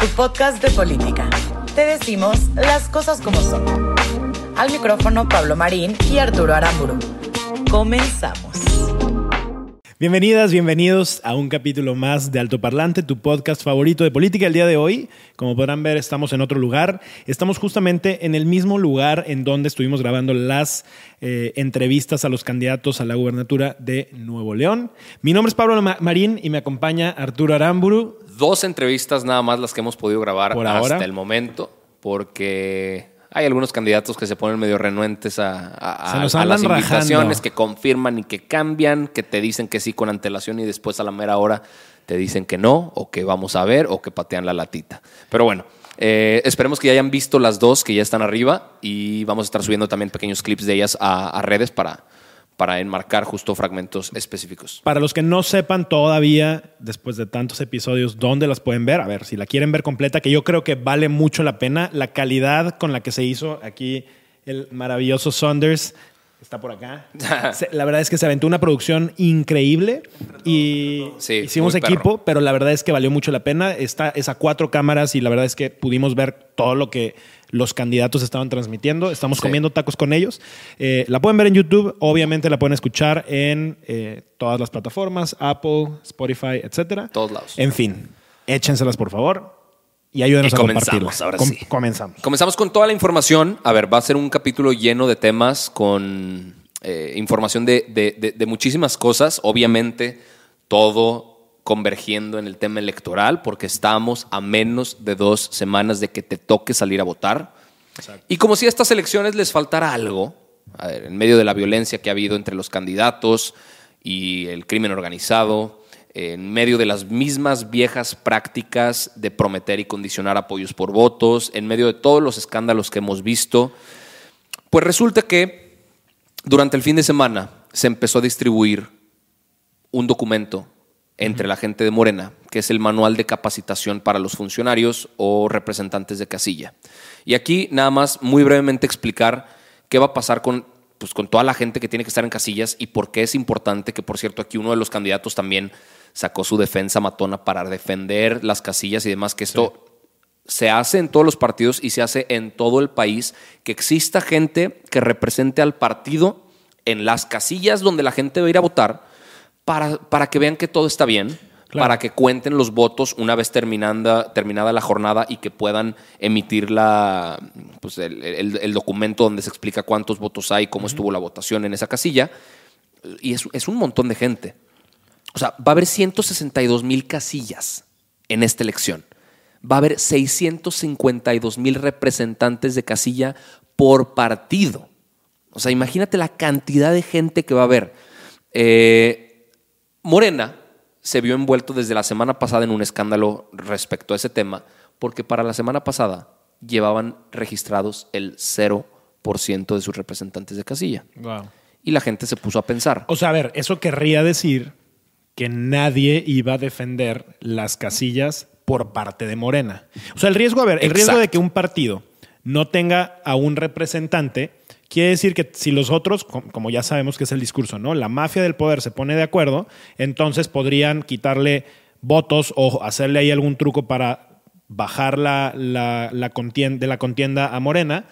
tu podcast de política. Te decimos las cosas como son. Al micrófono Pablo Marín y Arturo Aramburu. Comenzamos. Bienvenidas, bienvenidos a un capítulo más de Alto Parlante, tu podcast favorito de política. El día de hoy, como podrán ver, estamos en otro lugar. Estamos justamente en el mismo lugar en donde estuvimos grabando las eh, entrevistas a los candidatos a la gubernatura de Nuevo León. Mi nombre es Pablo Ma- Marín y me acompaña Arturo Aramburu. dos entrevistas nada más las que hemos podido grabar Por hasta ahora. el momento, porque hay algunos candidatos que se ponen medio renuentes a, las invitaciones, rajando. que confirman y que cambian, que te dicen que sí con antelación y después a la mera hora te dicen que no, o que vamos a ver, o que patean la latita. Pero bueno, eh, esperemos que ya hayan visto las dos que ya están arriba y vamos a estar subiendo también pequeños clips de ellas a, a redes para, para enmarcar justo fragmentos específicos. Para los que no sepan todavía, después de tantos episodios, dónde las pueden ver, a ver, si la quieren ver completa, que yo creo que vale mucho la pena, la calidad con la que se hizo aquí el maravilloso Saunders está por acá. La verdad es que se aventó una producción increíble y Sí, hicimos perro. equipo, pero la verdad es que valió mucho la pena. Está es a cuatro cámaras y la verdad es que pudimos ver todo lo que los candidatos estaban transmitiendo. Estamos Sí. comiendo tacos con ellos. Eh, la pueden ver en YouTube, obviamente la pueden escuchar en eh, todas las plataformas, Apple, Spotify, etcétera. Todos lados. En fin, échenselas por favor y ayúdenos Y a ahora Com- sí. Comenzamos. Comenzamos con toda la información. A ver, va a ser un capítulo lleno de temas con eh, información de, de- de- de muchísimas cosas. Obviamente, todo convergiendo en el tema electoral, porque estamos a menos de dos semanas de que te toque salir a votar. Y como si a estas elecciones les faltara algo, a ver, en medio de la violencia que ha habido entre los candidatos y el crimen organizado, en medio de las mismas viejas prácticas de prometer y condicionar apoyos por votos, en medio de todos los escándalos que hemos visto, pues resulta que durante el fin de semana se empezó a distribuir un documento entre la gente de Morena, que es el manual de capacitación para los funcionarios o representantes de casilla. Y aquí nada más muy brevemente explicar qué va a pasar con, pues, con toda la gente que tiene que estar en casillas y por qué es importante que, por cierto, aquí uno de los candidatos también sacó su defensa matona para defender las casillas y demás, que esto se hace en todos los partidos y se hace en todo el país, que exista gente que represente al partido en las casillas donde la gente va a ir a votar para, para que vean que todo está bien, Claro. para que cuenten los votos una vez terminanda, terminada la jornada y que puedan emitir la, pues el, el- el documento donde se explica cuántos votos hay, cómo estuvo la votación en esa casilla. Y es, es un montón de gente. O sea, va a haber 162 mil casillas en esta elección. Va a haber 652 mil representantes de casilla por partido. O sea, imagínate la cantidad de gente que va a haber. Eh, Morena se vio envuelto desde la semana pasada en un escándalo respecto a ese tema, porque para la semana pasada llevaban registrados el 0% de sus representantes de casilla. Y la gente se puso a pensar. O sea, a ver, eso querría decir que nadie iba a defender las casillas por parte de Morena. O sea, el riesgo, a ver, el riesgo de que un partido no tenga a un representante quiere decir que si los otros, com- como ya sabemos que es el discurso, ¿no? La mafia del poder se pone de acuerdo, entonces podrían quitarle votos o hacerle ahí algún truco para bajar la, la, la contien- de la contienda a Morena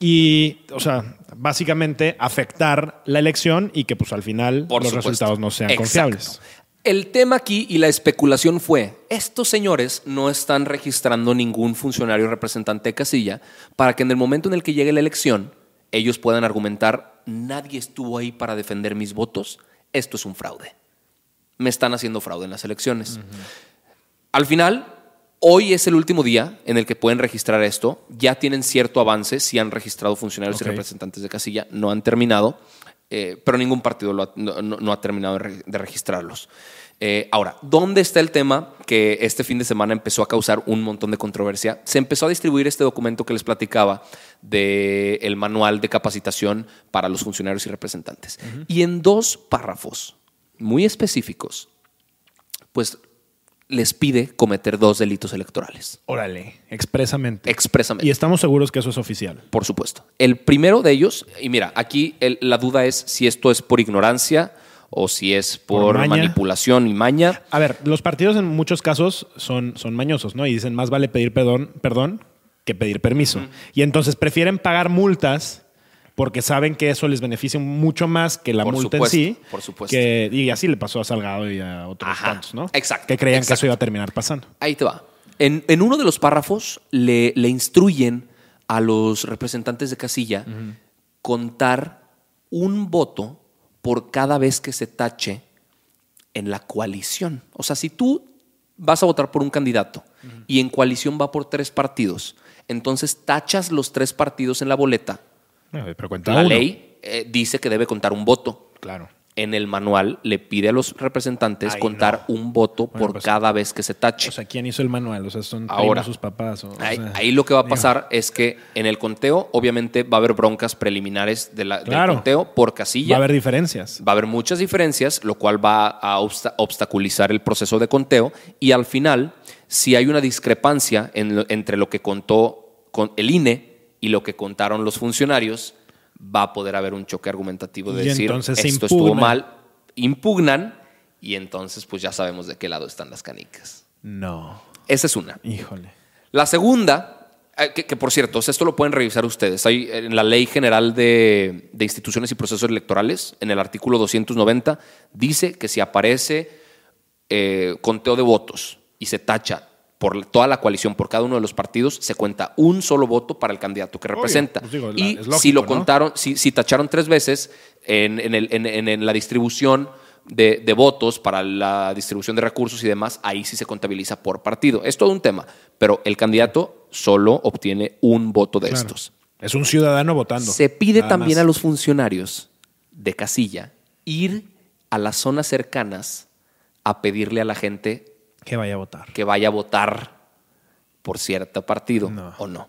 y, o sea, básicamente afectar la elección y que pues al final Por los supuesto. resultados no sean Exacto. confiables. El tema aquí y la especulación fue, estos señores no están registrando ningún funcionario representante de casilla para que en el momento en el que llegue la elección ellos puedan argumentar, nadie estuvo ahí para defender mis votos, esto es un fraude. Me están haciendo fraude en las elecciones. Al final, hoy es el último día en el que pueden registrar esto. Ya tienen cierto avance, si han registrado funcionarios y representantes de casilla, no han terminado. eh, pero ningún partido lo ha- no, ha terminado de registrarlos. Eh, ahora, ¿dónde está el tema que este fin de semana empezó a causar un montón de controversia? Se empezó a distribuir este documento que les platicaba del manual de capacitación para los funcionarios y representantes. Y en dos párrafos muy específicos, pues les pide cometer dos delitos electorales, Órale, expresamente. expresamente. Y estamos seguros que eso es oficial. Por supuesto. El primero de ellos, y mira, aquí el- la duda es si esto es por ignorancia o si es por, manipulación y maña. A ver, los partidos en muchos casos son, son mañosos, ¿no? Y dicen, más vale pedir perdón, perdón que pedir permiso. Y entonces prefieren pagar multas porque saben que eso les beneficia mucho más que la Por multa supuesto, en sí. por supuesto. que- y así le pasó a Salgado y a otros Ajá, tantos, ¿no? exacto, Que creían que eso iba a terminar pasando. Ahí te va. En, en uno de los párrafos le, le instruyen a los representantes de casilla contar un voto por cada vez que se tache en la coalición. O sea, si tú vas a votar por un candidato y en coalición va por tres partidos, entonces tachas los tres partidos en la boleta. Pero cuenta La uno. ley eh, dice que debe contar un voto. Claro. En el manual le pide a los representantes Ay, contar un voto Bueno, por pues, cada vez que se tache. O sea, ¿quién hizo el manual? O sea, son Ahora. sus papás. o- o Ahí, sea, ahí lo que va a digo, pasar es que en el conteo, obviamente, va a haber broncas preliminares de la- Claro. del conteo por Va casilla. a haber diferencias. Va a haber muchas diferencias, lo cual va a obsta- obstaculizar el proceso de conteo. Y al final, si hay una discrepancia en lo- entre lo que contó con el INE y lo que contaron los funcionarios, va a poder haber un choque argumentativo de Y decir esto estuvo mal, impugnan y entonces pues ya sabemos de qué lado están las canicas. No. Esa es una. Híjole. La segunda, eh, que, que por cierto, esto lo pueden revisar ustedes. Hay en la Ley General de, de Instituciones y Procesos Electorales, en el artículo 290, dice que si aparece eh, conteo de votos y se tacha por toda la coalición, por cada uno de los partidos, se cuenta un solo voto para el candidato que representa. pues digo, y lógico, si lo ¿no? contaron, si, si tacharon tres veces en, en el- en- la distribución de, de votos para la distribución de recursos y demás, ahí sí se contabiliza por partido. Es todo un tema, pero el candidato solo obtiene un voto de Claro. estos. Es un ciudadano votando. Se pide también más. a los funcionarios de casilla ir a las zonas cercanas a pedirle a la gente que vaya a votar. que vaya a votar por cierto partido No. o no.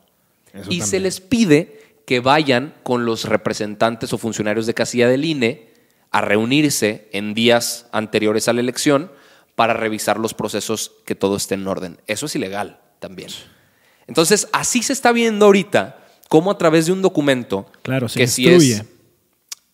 Eso y se les pide que vayan con los representantes o funcionarios de casilla del INE a reunirse en días anteriores a la elección para revisar los procesos que todo esté en orden. Eso es ilegal también. Entonces, así se está viendo ahorita cómo a través de un documento Claro, que si es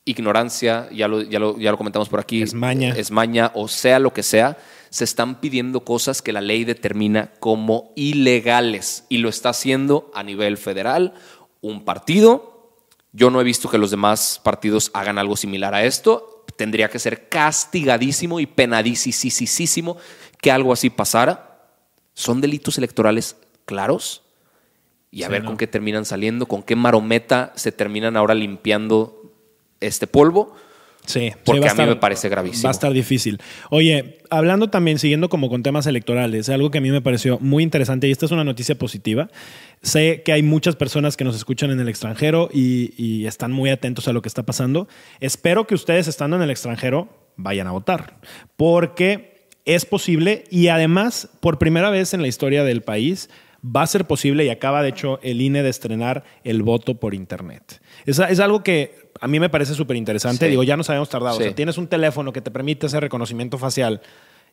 ignorancia, ya lo, ya, lo, ya lo comentamos por aquí, Es maña. es maña o sea lo que sea, se están pidiendo cosas que la ley determina como ilegales y lo está haciendo a nivel federal un partido. Yo no he visto que los demás partidos hagan algo similar a esto. Tendría que ser castigadísimo y penadísimo que algo así pasara. Son delitos electorales claros y a Sí, ver no. con qué terminan saliendo, con qué marometa se terminan ahora limpiando este polvo. Sí, Porque sí, va a mí me parece gravísimo. Va a estar difícil. Oye, hablando también, siguiendo como con temas electorales, algo que a mí me pareció muy interesante, y esta es una noticia positiva. Sé que hay muchas personas que nos escuchan en el extranjero y, y están muy atentos a lo que está pasando. Espero que ustedes, estando en el extranjero, vayan a votar. Porque es posible y además, por primera vez en la historia del país, va a ser posible y acaba de hecho el INE de estrenar el voto por Internet. Es, es algo que a mí me parece súper interesante. Sí. Digo, ya nos habíamos tardado. Sí. O sea, tienes un teléfono que te permite hacer reconocimiento facial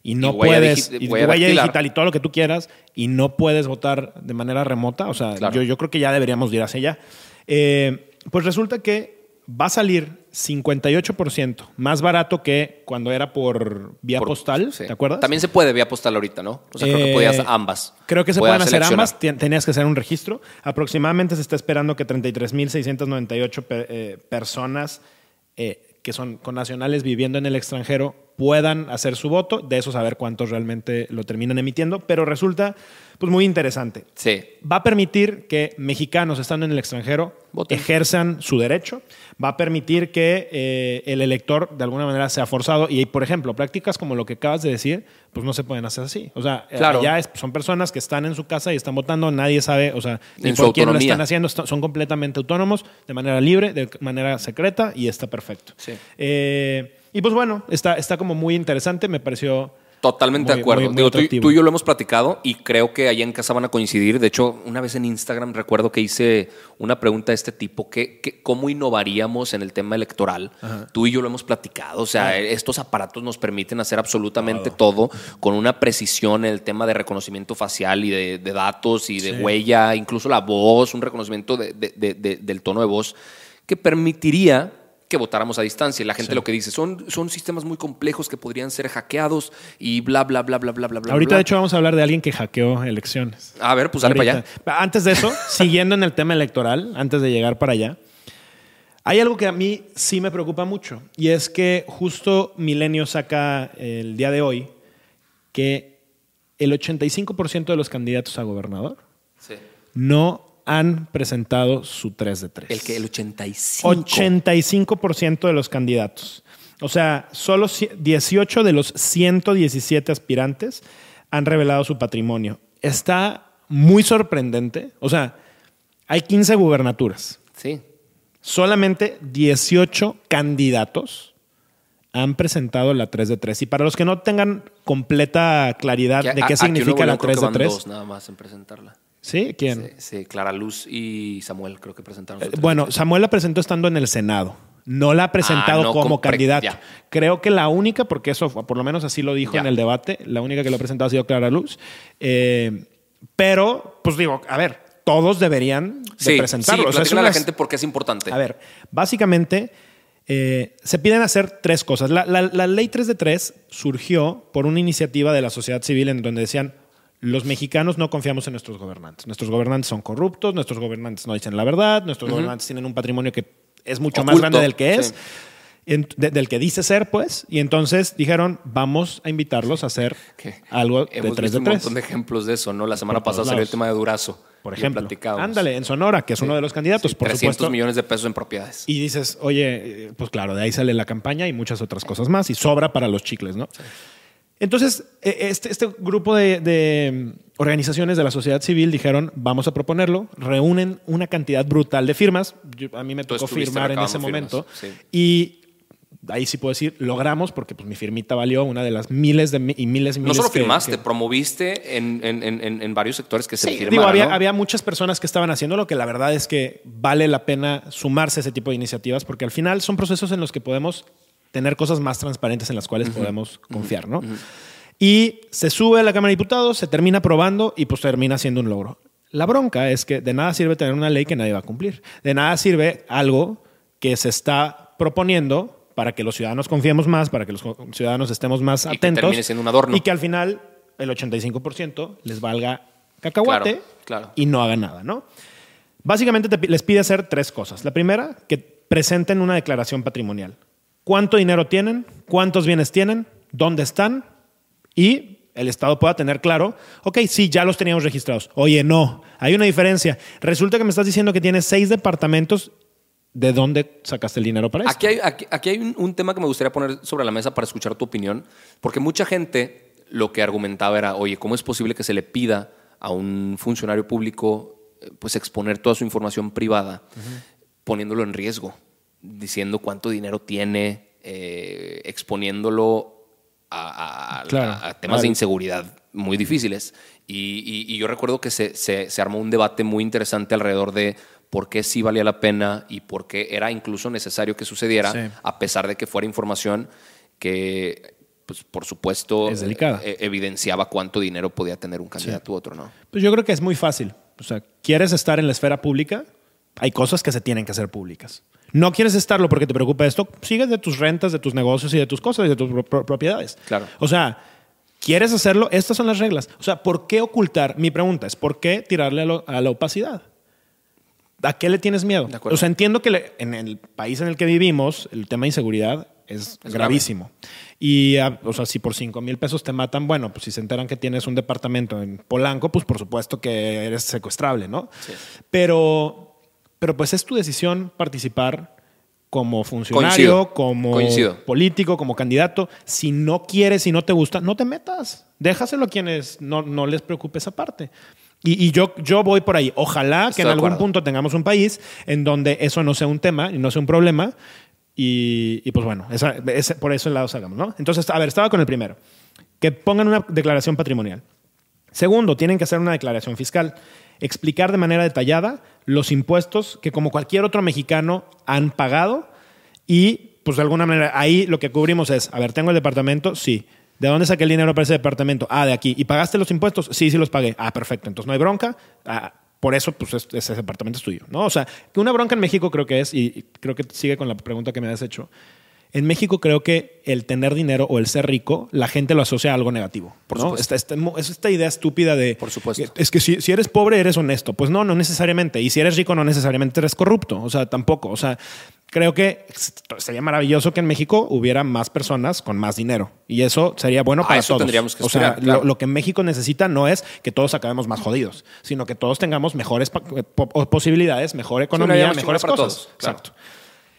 y no Y puedes, digi- y huella dactilar. digital y todo lo que tú quieras, y no puedes votar de manera remota. O sea, Claro. yo, yo creo que ya deberíamos de ir hacia allá. Eh, pues resulta que va a salir 58% más barato que cuando era por vía Por- postal. sí. ¿Te acuerdas? También se puede vía postal ahorita, ¿no? O sea, creo que Eh, podías ambas. Creo que se pueden hacer ambas. Tenías que hacer un registro. Aproximadamente se está esperando que 33.698 pe- eh, personas eh, que son con nacionales viviendo en el extranjero puedan hacer su voto, de eso saber cuántos realmente lo terminan emitiendo, pero resulta pues muy interesante. Sí. Va a permitir que mexicanos estando en el extranjero Voten. ejerzan su derecho, va a permitir que eh, el elector de alguna manera sea forzado y, por ejemplo, prácticas como lo que acabas de decir, pues no se pueden hacer así. O sea, eh, Claro. ya son personas que están en su casa y están votando, nadie sabe, o sea, ni por quién lo están haciendo, son completamente autónomos, de manera libre, de manera secreta y está perfecto. Sí. Eh, y pues bueno, está, está como muy interesante, me pareció... Totalmente Muy- de acuerdo. muy- muy Digo, tú, y yo lo hemos platicado y creo que allá en casa van a coincidir. De hecho, una vez en Instagram recuerdo que hice una pregunta de este tipo, que, que- ¿cómo innovaríamos en el tema electoral? Tú y yo lo hemos platicado. O sea, estos aparatos nos permiten hacer absolutamente todo. con una precisión en el tema de reconocimiento facial y de, de datos y de huella, incluso la voz, un reconocimiento de- de- de- de- del tono de voz, que permitiría que votáramos a distancia. Y la gente lo que dice son, son sistemas muy complejos que podrían ser hackeados y bla, bla, bla, bla, bla, bla, bla. Ahorita, bla. de hecho, vamos a hablar de alguien que hackeó elecciones. A ver, pues dale para allá. Antes de eso, siguiendo en el tema electoral, antes de llegar para allá, hay algo que a mí sí me preocupa mucho y es que justo Milenio saca el día de hoy que el 85% de los candidatos a gobernador Sí. no han presentado su 3 de 3. El que el 85. 85% de los candidatos. O sea, solo ci- 18 de los 117 aspirantes han revelado su patrimonio. Está muy sorprendente. O sea, hay 15 gubernaturas. Sí. Solamente 18 candidatos han presentado la 3 de 3. Y para los que no tengan completa claridad Que de a- qué Nuevo significa la León creo 3 que de van 3. dos nada más en presentarla. ¿Sí? ¿Quién? Sí, sí, Clara Luz y Samuel creo que presentaron. su Eh, Bueno. Samuel la presentó estando en el Senado. No la ha presentado Ah, no, como candidato. ya. Creo que la única, porque eso por lo menos así lo dijo Ya. en el debate, la única que lo ha presentado ha sido Clara Luz. Eh, pero, pues digo, a ver, todos deberían de sí, presentarlo. Sí, O sea, es platícale a la gente por qué es importante. a ver, básicamente eh, se piden hacer tres cosas. La, la- la ley 3 de 3 surgió por una iniciativa de la sociedad civil en donde decían, los mexicanos no confiamos en nuestros gobernantes. Nuestros gobernantes son corruptos, nuestros gobernantes no dicen la verdad, nuestros gobernantes tienen un patrimonio que es mucho más grande del que es. sí. en- de- del que dice ser, pues, y entonces dijeron, vamos a invitarlos a hacer algo de Hemos 3 visto de un 3. montón de ejemplos de eso, ¿no? La semana pasada salió el tema de Durazo. Por Lo ejemplo, ándale, en Sonora, que es uno de los candidatos, Sí, por 300 supuesto. millones de pesos en propiedades. Y dices, oye, eh, pues claro, de ahí sale la campaña y muchas otras cosas más, y sobra para los chicles, ¿no? Entonces, eh, este, este grupo de, de, mm, organizaciones de la sociedad civil dijeron, vamos a proponerlo, reúnen una cantidad brutal de firmas, Yo- a mí me tocó firmar en ese momento, sí. y ahí sí puedo decir, logramos, porque pues mi firmita valió una de las miles de y miles y No miles solo que- firmaste, que- promoviste en, en- en- en- en varios sectores que se firmaron. digo, había, ¿no? había muchas personas que estaban haciendo lo que la verdad es que vale la pena sumarse a ese tipo de iniciativas porque al final son procesos en los que podemos tener cosas más transparentes en las cuales podemos confiar, ¿no? Y se sube a la Cámara de Diputados, se termina aprobando y pues termina siendo un logro. La bronca es que de nada sirve tener una ley que nadie va a cumplir. De nada sirve algo que se está proponiendo para que los ciudadanos confiemos más, para que los ciudadanos estemos más Y que atentos. termine siendo un adorno. Y que al final el 85% les valga cacahuate Claro, claro. y no haga nada, ¿no? Básicamente te les pide hacer tres cosas. La primera, que presenten una declaración patrimonial. ¿Cuánto dinero tienen? ¿Cuántos bienes tienen? ¿Dónde están? Y el Estado pueda tener claro, ok, sí, ya los teníamos registrados. Oye, no, hay una diferencia. Resulta que me estás diciendo que tienes seis departamentos. ¿De dónde sacaste el dinero para eso? Aquí hay, aquí, aquí hay un, un tema que me gustaría poner sobre la mesa para escuchar tu opinión, porque mucha gente lo que argumentaba era, oye, ¿cómo es posible que se le pida a un funcionario público eh, pues exponer toda su información privada, poniéndolo en riesgo, diciendo cuánto dinero tiene, eh, exponiéndolo a, a- Claro. a- a temas de inseguridad muy difíciles? Y, y- y yo recuerdo que se, se- se armó un debate muy interesante alrededor de por qué sí valía la pena y por qué era incluso necesario que sucediera, Sí. a pesar de que fuera información que, pues, por supuesto, Es delicada. eh, evidenciaba cuánto dinero podía tener un candidato u otro, ¿no? Pues yo creo que es muy fácil. O sea, ¿quieres estar en la esfera pública? Hay cosas que se tienen que hacer públicas. No quieres estarlo porque te preocupa esto, sigues de tus rentas, de tus negocios y de tus cosas y de tus pro- pro- propiedades. Claro. O sea, ¿quieres hacerlo? Estas son las reglas. O sea, ¿por qué ocultar? Mi pregunta es, ¿por qué tirarle a, lo- a la opacidad? ¿A qué le tienes miedo? De acuerdo. O sea, entiendo que le- en el país en el que vivimos, el tema de inseguridad es, Es gravísimo. Y, ah, o sea, si por 5 mil pesos te matan, bueno, pues si se enteran que tienes un departamento en Polanco, pues por supuesto que eres secuestrable, ¿no? Pero, pero pues es tu decisión participar como funcionario, Coincido. como Coincido. político, como candidato. Si no quieres, si no te gusta, no te metas. Déjaselo a quienes no, no les preocupe esa parte. Y, y yo, yo voy por ahí. Ojalá que en algún punto tengamos un país en donde eso no sea un tema y no sea un problema. Y, y pues bueno, esa- ese- por eso el lado salgamos, ¿no? Entonces, a ver, estaba con el primero. Que pongan una declaración patrimonial. Segundo, tienen que hacer una declaración fiscal. Explicar de manera detallada los impuestos que como cualquier otro mexicano han pagado y pues de alguna manera ahí lo que cubrimos es, a ver, tengo el departamento, sí. ¿De dónde saqué el dinero para ese departamento? Ah, de aquí. ¿Y pagaste los impuestos? Sí, sí los pagué. Ah, perfecto. Entonces no hay bronca. Ah, por eso, pues es- ese departamento es tuyo. ¿no? O sea, una bronca en México creo que es, y creo que sigue con la pregunta que me has hecho. En México creo que el tener dinero o el ser rico, la gente lo asocia a algo negativo. Por ¿no? supuesto. Esta, esta- es esta idea estúpida de... Por supuesto. Es que si, si eres pobre, eres honesto. Pues no, no necesariamente. Y si eres rico, no necesariamente eres corrupto. O sea, tampoco. O sea, creo que sería maravilloso que en México hubiera más personas con más dinero. Y eso sería bueno A para eso todos. tendríamos que o sea, claro. lo, lo que México necesita no es que todos acabemos más jodidos, sino que todos tengamos mejores posibilidades, mejor economía, mejores para cosas. todos, claro. Exacto.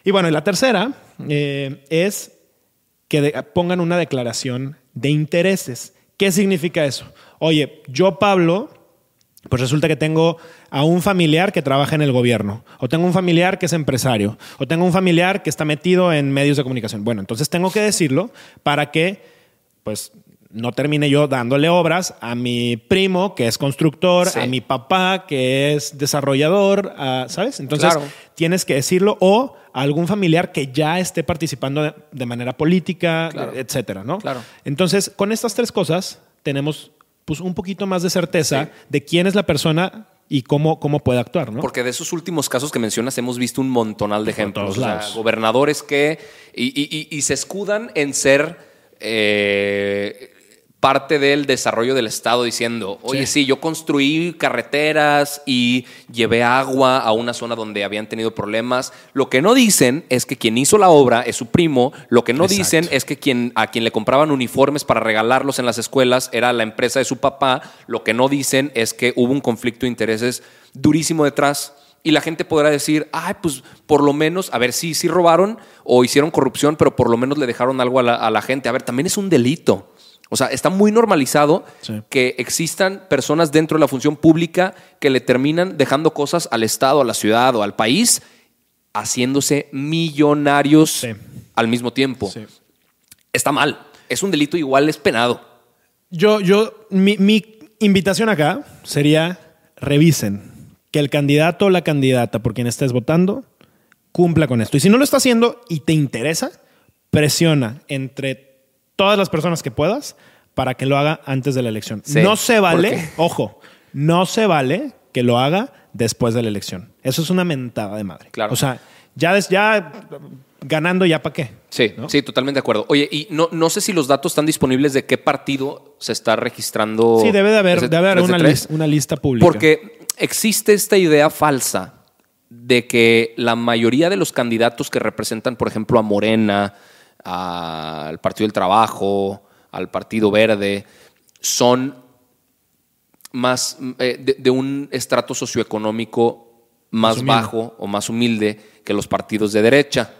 Y bueno, y la tercera eh, es que pongan una declaración de intereses. ¿Qué significa eso? Oye, yo, Pablo, pues resulta que tengo a un familiar que trabaja en el gobierno, o tengo un familiar que es empresario, o tengo un familiar que está metido en medios de comunicación. Bueno, entonces tengo que decirlo para que, pues, no termine yo dándole obras a mi primo que es constructor, Sí. a mi papá que es desarrollador, a- ¿sabes? Entonces Claro. tienes que decirlo o a algún familiar que ya esté participando de, de manera política, Claro. etcétera, ¿no? Claro. Entonces, con estas tres cosas tenemos pues un poquito más de certeza Sí. de quién es la persona y cómo, cómo puede actuar, ¿no? Porque de esos últimos casos que mencionas hemos visto un montonal de ejemplos. todos O sea, lados. gobernadores que. Y, y- y- y se escudan en ser. eh, parte del desarrollo del Estado diciendo, oye, sí. yo construí carreteras y llevé agua a una zona donde habían tenido problemas. Lo que no dicen es que quien hizo la obra es su primo. Lo que no Exacto. dicen es que quien, a quien le compraban uniformes para regalarlos en las escuelas era la empresa de su papá. Lo que no dicen es que hubo un conflicto de intereses durísimo detrás. Y la gente podrá decir, ay, pues por lo menos, a ver, sí, sí robaron o hicieron corrupción, pero por lo menos le dejaron algo a la, a la gente. A ver, también es un delito. O sea, está muy normalizado Sí. que existan personas dentro de la función pública que le terminan dejando cosas al Estado, a la ciudad o al país, haciéndose millonarios Sí. al mismo tiempo. Sí. Está mal. Es un delito igual, es penado. Yo, yo, mi, mi invitación acá sería revisen que el candidato o la candidata por quien estés votando cumpla con esto. Y si no lo está haciendo y te interesa, presiona entre todas las personas que puedas para que lo haga antes de la elección. Sí, no se vale, ojo, no se vale que lo haga después de la elección. Eso es una mentada de madre. Claro. O sea, ya, des- ya ganando, ¿ya para qué? Sí, ¿No? sí, totalmente de acuerdo. Oye, y no, no sé si los datos están disponibles de qué partido se está registrando. Sí, debe de haber, debe haber una, 3 de lis- 3. una lista pública. Porque existe esta idea falsa de que la mayoría de los candidatos que representan, por ejemplo, a Morena, al Partido del Trabajo, al Partido Verde, son más eh, de, de un estrato socioeconómico más, bajo o más humilde que los partidos de derecha.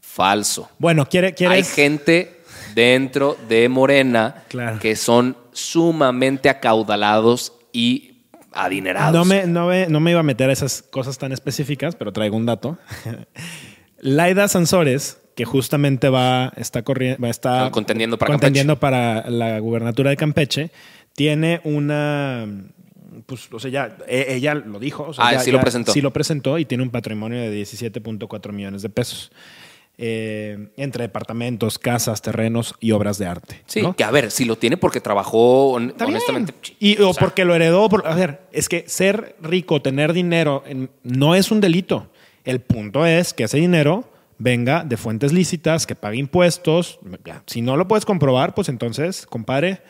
Falso. Bueno, quiere, quieres... Hay gente dentro de Morena Claro. que son sumamente acaudalados y adinerados. No me, no, me, no me iba a meter a esas cosas tan específicas, pero traigo un dato. Laida Sansores, que justamente va, está, corriendo, va a estar Ah, contendiendo para contendiendo para la gubernatura de Campeche, tiene una. Pues, o sea, ya, e- ella lo dijo. o sea, Ah, ya- sí lo ya- presentó. Sí lo presentó y tiene un patrimonio de 17.4 millones de pesos. eh, entre departamentos, casas, terrenos y obras de arte. Sí, ¿no? que a ver, si lo tiene porque trabajó Está honestamente. Y, o, o sea, porque lo heredó. por- a ver, es que ser rico, tener dinero, no es un delito. El punto es que ese dinero venga de fuentes lícitas, que pague impuestos. Ya, Si no lo puedes comprobar, pues entonces, compadre,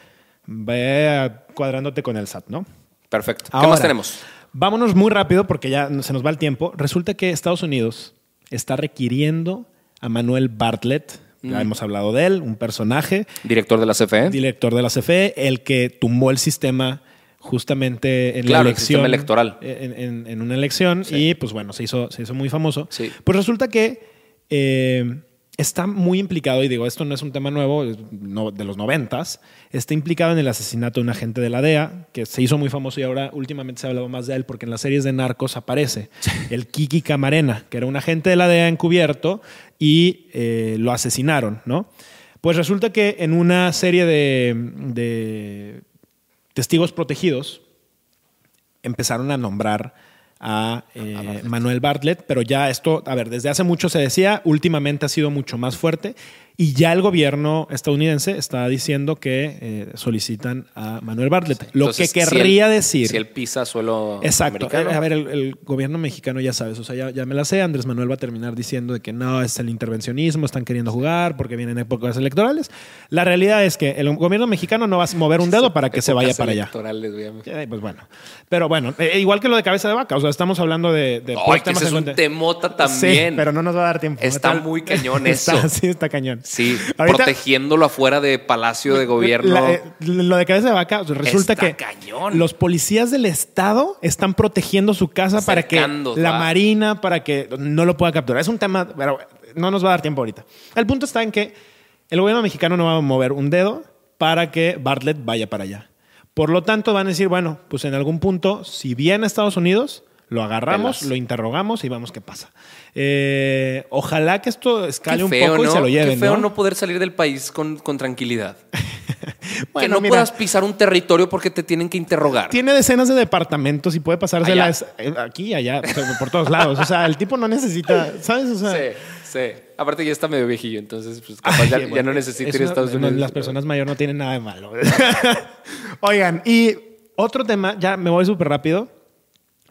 ve cuadrándote con el SAT, ¿no? Perfecto. ¿Qué Ahora, más tenemos? Vámonos muy rápido porque ya se nos va el tiempo. Resulta que Estados Unidos está requiriendo a Manuel Bartlett. Ya Mm. hemos hablado de él, un personaje, Director de la CFE. director de la CFE, el que tumbó el sistema justamente en Claro, la el elección. electoral. En, en- en una elección y pues bueno, se hizo, se hizo muy famoso. Sí. Pues resulta que eh, está muy implicado, y digo, esto no es un tema nuevo, no- de los noventas, está implicado en el asesinato de un agente de la DEA, que se hizo muy famoso y ahora últimamente se ha hablado más de él porque en las series de narcos aparece el Kiki Camarena, que era un agente de la DEA encubierto y eh, lo asesinaron, ¿no? Pues resulta que en una serie de, de testigos protegidos empezaron a nombrar a, eh, Manuel Bartlett, pero ya esto, a ver, desde hace mucho se decía, últimamente ha sido mucho más fuerte y ya el gobierno estadounidense está diciendo que eh, solicitan a Manuel Bartlett. Lo Entonces, que si querría él- decir... Si él pisa suelo Exacto. americano. Eh, A ver, el, el gobierno mexicano ya sabes, o sea, ya, ya me la sé, Andrés Manuel va a terminar diciendo de que no, es el intervencionismo, están queriendo jugar porque vienen épocas electorales. La realidad es que el gobierno mexicano no va a mover un dedo para que se vaya para allá. electorales. Eh, pues bueno. Pero bueno, igual que lo de cabeza de vaca, o sea, estamos hablando de... de Ay, que ese es un temota también. Sí, pero no nos va a dar tiempo. Está Está- muy cañón está- eso. Sí, está cañón. Sí, Ahorita- protegiéndolo afuera de Palacio de Gobierno. La- eh, lo de cabeza de vaca, o sea, resulta Está que cañón. los policías del estado están protegiendo su casa para que la va. marina, para que no lo pueda capturar. Es un tema, pero no nos va a dar tiempo ahorita. El punto está en que el gobierno mexicano no va a mover un dedo para que Bartlett vaya para allá. Por lo tanto, van a decir, bueno, pues en algún punto, si viene a Estados Unidos, lo agarramos, Pelas. lo interrogamos y vamos qué pasa. Eh, ojalá que esto escale Qué un feo, poco ¿no? y se lo lleven. Qué feo ¿no? no, poder salir del país con, con tranquilidad. que no mira, puedas pisar un territorio porque te tienen que interrogar. Tiene decenas de departamentos y puede pasárselas Allá. eh, aquí y allá, por todos lados. O sea, el tipo no necesita, ¿sabes? O sea, Sí, sí. Aparte ya está medio viejillo, entonces pues capaz ya, Ay, ya bueno, no necesita ir a Estados no- Unidos. Las personas mayores no tienen nada de malo. Oigan, y otro tema, ya me voy súper rápido.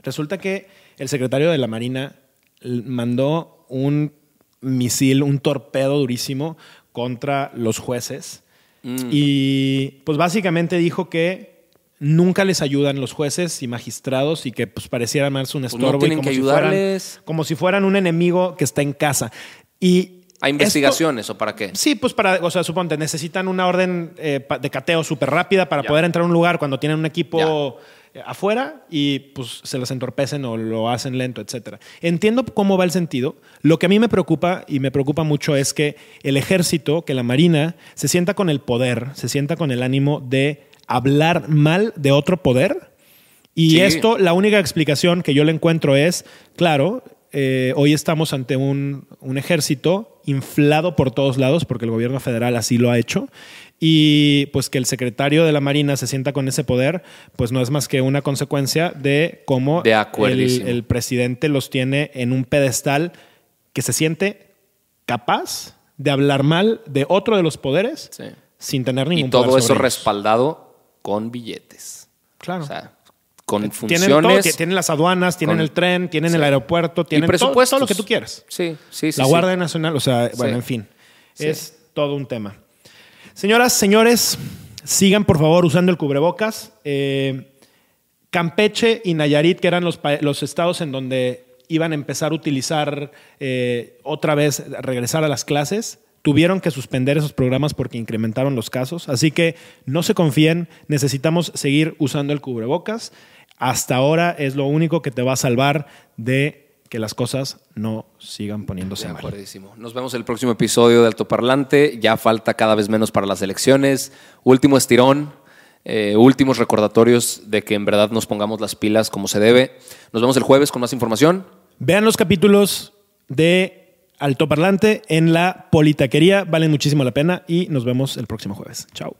Resulta que el secretario de la Marina mandó un misil, un torpedo durísimo contra los jueces. Mm. Y pues básicamente dijo que nunca les ayudan los jueces y magistrados y que pues pareciera más un no estorbo y tienen como que si fueran- ayudarles. como si fueran un enemigo que está en casa. Y ¿A esto- investigaciones o para qué? Sí, pues para, o sea, suponte, necesitan una orden eh, de cateo súper rápida para poder entrar a un lugar cuando tienen un equipo afuera y pues se los entorpecen o lo hacen lento, etcétera. Entiendo cómo va el sentido. Lo que a mí me preocupa y me preocupa mucho es que el ejército, que la marina, se sienta con el poder, se sienta con el ánimo de hablar mal de otro poder. Y Sí. esto, la única explicación que yo le encuentro es, claro, eh, hoy estamos ante un, un ejército inflado por todos lados, porque el gobierno federal así lo ha hecho, y pues que el secretario de la Marina se sienta con ese poder, pues no es más que una consecuencia de cómo De el, presidente los tiene en un pedestal que se siente capaz de hablar mal de otro de los poderes Sí. sin tener ningún Y todo poder eso ellos. respaldado con billetes. Claro. O sea, con Tienen funciones. todo, tienen las aduanas, tienen con- el tren, tienen Sí. el aeropuerto, tienen todo, todo lo que tú quieras. Sí, sí, sí. la sí. Guardia Nacional, o sea, bueno, en fin, es todo un tema. Señoras, señores, sigan por favor usando el cubrebocas. Eh, Campeche y Nayarit, que eran los, estados en donde iban a empezar a utilizar eh, otra vez, a regresar a las clases, tuvieron que suspender esos programas porque incrementaron los casos. Así que no se confíen, necesitamos seguir usando el cubrebocas. Hasta ahora es lo único que te va a salvar de que las cosas no sigan poniéndose De mal. Nos vemos el próximo episodio de Altoparlante. Ya falta cada vez menos para las elecciones. Último estirón. eh, últimos recordatorios de que en verdad nos pongamos las pilas como se debe. Nos vemos el jueves con más información. Vean los capítulos de Altoparlante en la Politaquería, valen muchísimo la pena y nos vemos el próximo jueves. Chao.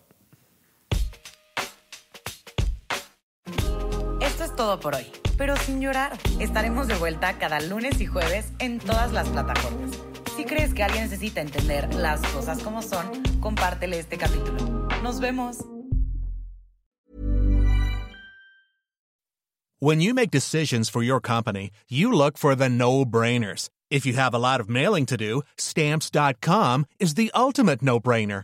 Esto es todo por hoy, pero sin llorar. Estaremos de vuelta cada lunes y jueves en todas las plataformas. Si crees que alguien necesita entender las cosas como son, compártele este capítulo. Nos vemos. When you make decisions for your company, you look for the no brainers. If you have a lot of mailing to do, stamps.com is the ultimate no brainer.